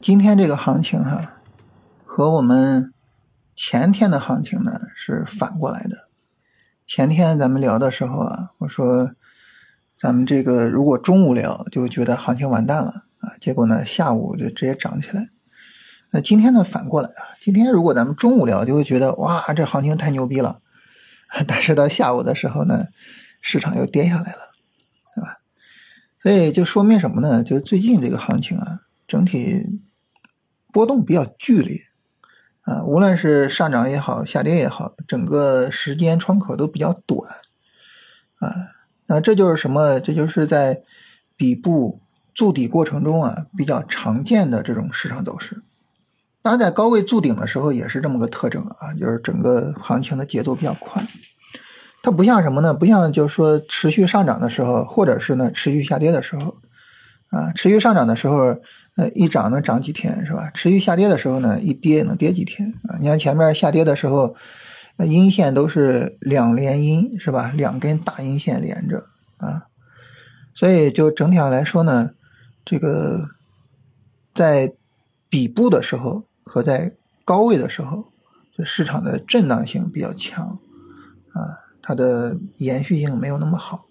今天这个行情哈，和我们前天的行情呢是反过来的。前天咱们聊的时候啊，我说咱们这个如果中午聊就觉得行情完蛋了啊，结果呢下午就直接涨起来。那今天呢反过来啊，今天如果咱们中午聊就会觉得哇这行情太牛逼了，但是到下午的时候呢，市场又跌下来了，对吧？所以就说明什么呢？就最近这个行情啊，整体。波动比较剧烈，啊，无论是上涨也好，下跌也好，整个时间窗口都比较短，啊，那这就是什么？这就是在底部筑底过程中啊，比较常见的这种市场走势。当然，在高位筑顶的时候也是这么个特征啊，就是整个行情的节奏比较快。它不像什么呢？不像就是说持续上涨的时候，或者是呢持续下跌的时候。啊，持续上涨的时候，呃，一涨能涨几天是吧？持续下跌的时候呢，一跌能跌几天啊？你看前面下跌的时候，阴线都是两连阴是吧？两根大阴线连着啊，所以就整体上来说呢，这个在底部的时候和在高位的时候，这市场的震荡性比较强啊，它的延续性没有那么好。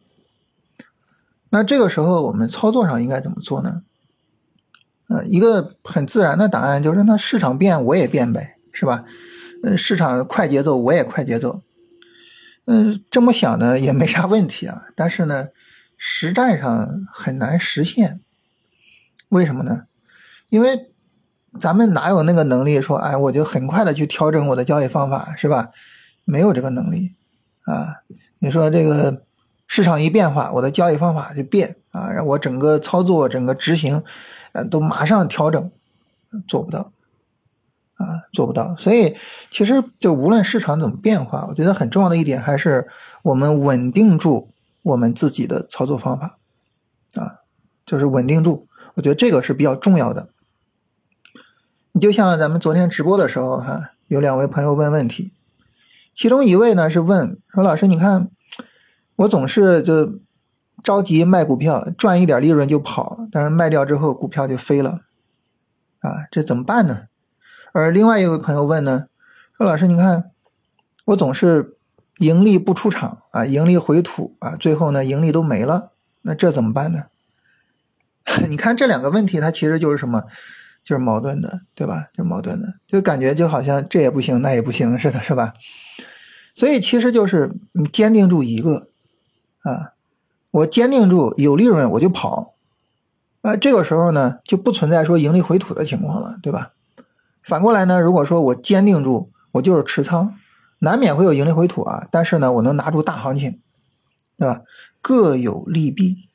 那这个时候我们操作上应该怎么做呢？呃，一个很自然的答案就是，那市场变我也变呗，是吧？呃，市场快节奏我也快节奏。嗯，这么想呢也没啥问题啊，但是呢，实战上很难实现。为什么呢？因为咱们哪有那个能力说，哎，我就很快的去调整我的交易方法，是吧？没有这个能力啊。你说这个。市场一变化，我的交易方法就变啊，让我整个操作、整个执行，呃，都马上调整，做不到，啊，做不到。所以，其实就无论市场怎么变化，我觉得很重要的一点还是我们稳定住我们自己的操作方法，啊，就是稳定住。我觉得这个是比较重要的。你就像咱们昨天直播的时候，哈，有两位朋友问问题，其中一位呢是问说：“老师，你看。”我总是就着急卖股票，赚一点利润就跑，但是卖掉之后股票就飞了，啊，这怎么办呢？而另外一位朋友问呢，说老师，你看我总是盈利不出场啊，盈利回吐啊，最后呢盈利都没了，那这怎么办呢？你看这两个问题，它其实就是什么？就是矛盾的，对吧？就矛盾的，就感觉就好像这也不行，那也不行似的，是吧？所以其实就是你坚定住一个。啊，我坚定住有利润我就跑，啊，这个时候呢就不存在说盈利回吐的情况了，对吧？反过来呢，如果说我坚定住我就是持仓，难免会有盈利回吐啊，但是呢我能拿住大行情，对吧？各有利弊。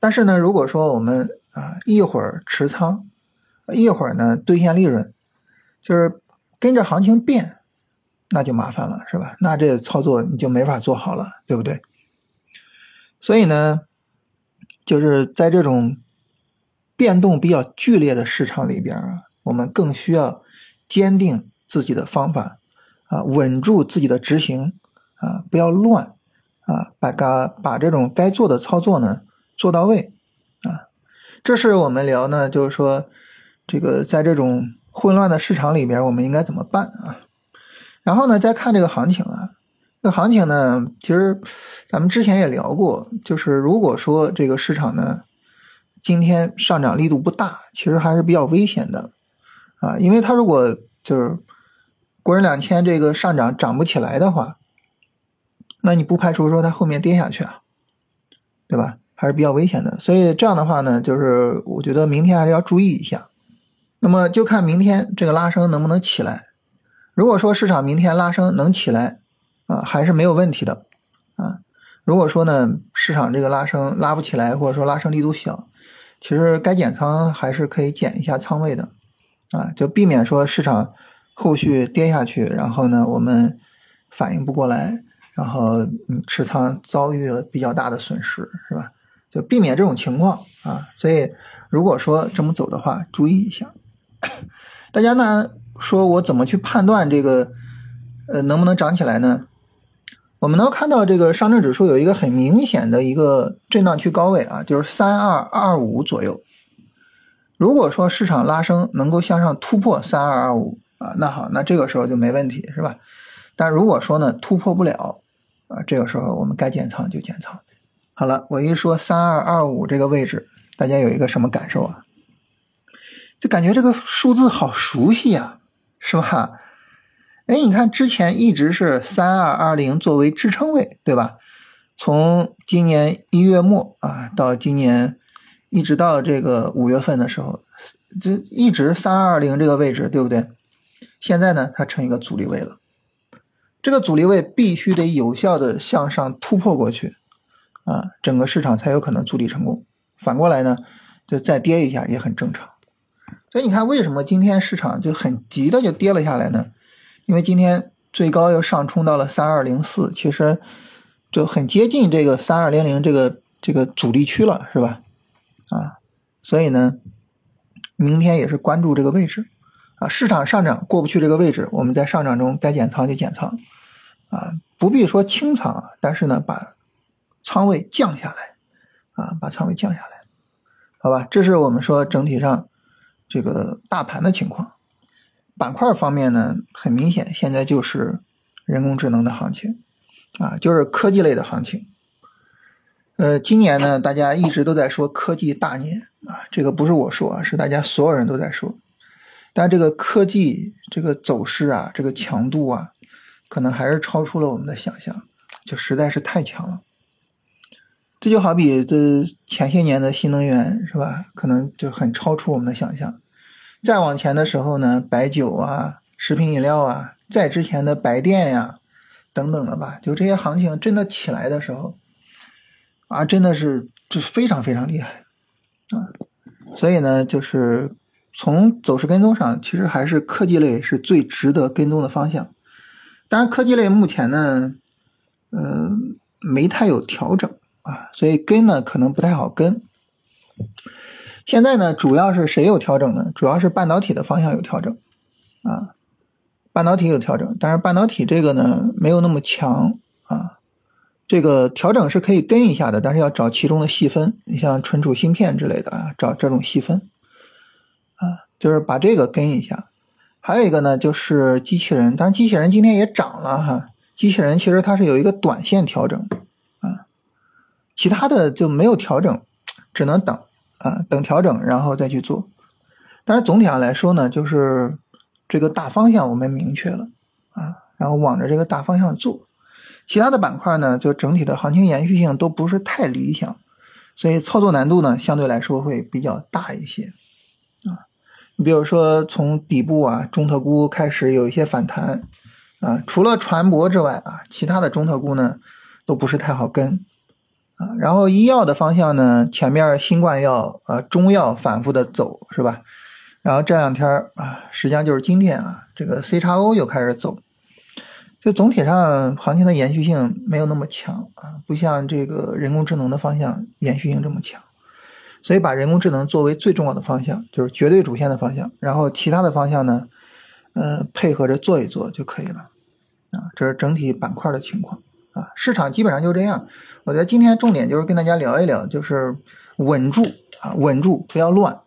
但是呢，如果说我们啊一会儿持仓，一会儿呢兑现利润，就是跟着行情变，那就麻烦了，是吧？那这操作你就没法做好了，对不对？所以呢，就是在这种变动比较剧烈的市场里边啊，我们更需要坚定自己的方法啊，稳住自己的执行啊，不要乱啊，把该把这种该做的操作呢做到位啊。这是我们聊呢，就是说这个在这种混乱的市场里边，我们应该怎么办啊？然后呢，再看这个行情啊。这行情呢，其实咱们之前也聊过，就是如果说这个市场呢今天上涨力度不大，其实还是比较危险的啊，因为它如果就是国人两千这个上涨涨不起来的话，那你不排除说它后面跌下去啊，对吧？还是比较危险的。所以这样的话呢，就是我觉得明天还是要注意一下。那么就看明天这个拉升能不能起来。如果说市场明天拉升能起来，啊，还是没有问题的，啊，如果说呢，市场这个拉升拉不起来，或者说拉升力度小，其实该减仓还是可以减一下仓位的，啊，就避免说市场后续跌下去，然后呢，我们反应不过来，然后嗯持仓遭遇了比较大的损失，是吧？就避免这种情况啊，所以如果说这么走的话，注意一下。大家呢说我怎么去判断这个呃能不能涨起来呢？我们能看到这个上证指数有一个很明显的一个震荡区高位啊，就是三二二五左右。如果说市场拉升能够向上突破三二二五啊，那好，那这个时候就没问题，是吧？但如果说呢突破不了啊，这个时候我们该减仓就减仓。好了，我一说三二二五这个位置，大家有一个什么感受啊？就感觉这个数字好熟悉呀，是吧？哎，你看之前一直是三二二零作为支撑位，对吧？从今年一月末啊，到今年一直到这个五月份的时候，这一直三二二零这个位置，对不对？现在呢，它成一个阻力位了。这个阻力位必须得有效的向上突破过去啊，整个市场才有可能筑底成功。反过来呢，就再跌一下也很正常。所以你看，为什么今天市场就很急的就跌了下来呢？因为今天最高又上冲到了三二零四，其实就很接近这个三二零零这个这个阻力区了，是吧？啊，所以呢，明天也是关注这个位置啊。市场上涨过不去这个位置，我们在上涨中该减仓就减仓啊，不必说清仓啊，但是呢，把仓位降下来啊，把仓位降下来，好吧？这是我们说整体上。这个大盘的情况，板块方面呢，很明显，现在就是人工智能的行情啊，就是科技类的行情。呃，今年呢，大家一直都在说科技大年啊，这个不是我说啊，是大家所有人都在说。但这个科技这个走势啊，这个强度啊，可能还是超出了我们的想象，就实在是太强了。这就好比这前些年的新能源是吧？可能就很超出我们的想象。再往前的时候呢，白酒啊、食品饮料啊，再之前的白电呀等等的吧，就这些行情真的起来的时候，啊，真的是就非常非常厉害啊。所以呢，就是从走势跟踪上，其实还是科技类是最值得跟踪的方向。当然，科技类目前呢，呃，没太有调整。啊，所以跟呢可能不太好跟。现在呢，主要是谁有调整呢？主要是半导体的方向有调整啊，半导体有调整，但是半导体这个呢没有那么强啊。这个调整是可以跟一下的，但是要找其中的细分，你像存储芯片之类的啊，找这种细分啊，就是把这个跟一下。还有一个呢，就是机器人，但是机器人今天也涨了哈。机器人其实它是有一个短线调整。啊其他的就没有调整，只能等啊，等调整然后再去做。但是总体上来说呢，就是这个大方向我们明确了啊，然后往着这个大方向做。其他的板块呢，就整体的行情延续性都不是太理想，所以操作难度呢相对来说会比较大一些啊。你比如说从底部啊，中特估开始有一些反弹啊，除了船舶之外啊，其他的中特估呢都不是太好跟。啊，然后医药的方向呢，前面新冠药、呃中药反复的走，是吧？然后这两天啊，实际上就是今天啊，这个 C 叉 O 又开始走，就总体上行情的延续性没有那么强啊，不像这个人工智能的方向延续性这么强，所以把人工智能作为最重要的方向，就是绝对主线的方向，然后其他的方向呢，呃，配合着做一做就可以了，啊，这是整体板块的情况。市场基本上就这样。我觉得今天重点就是跟大家聊一聊，就是稳住啊，稳住，不要乱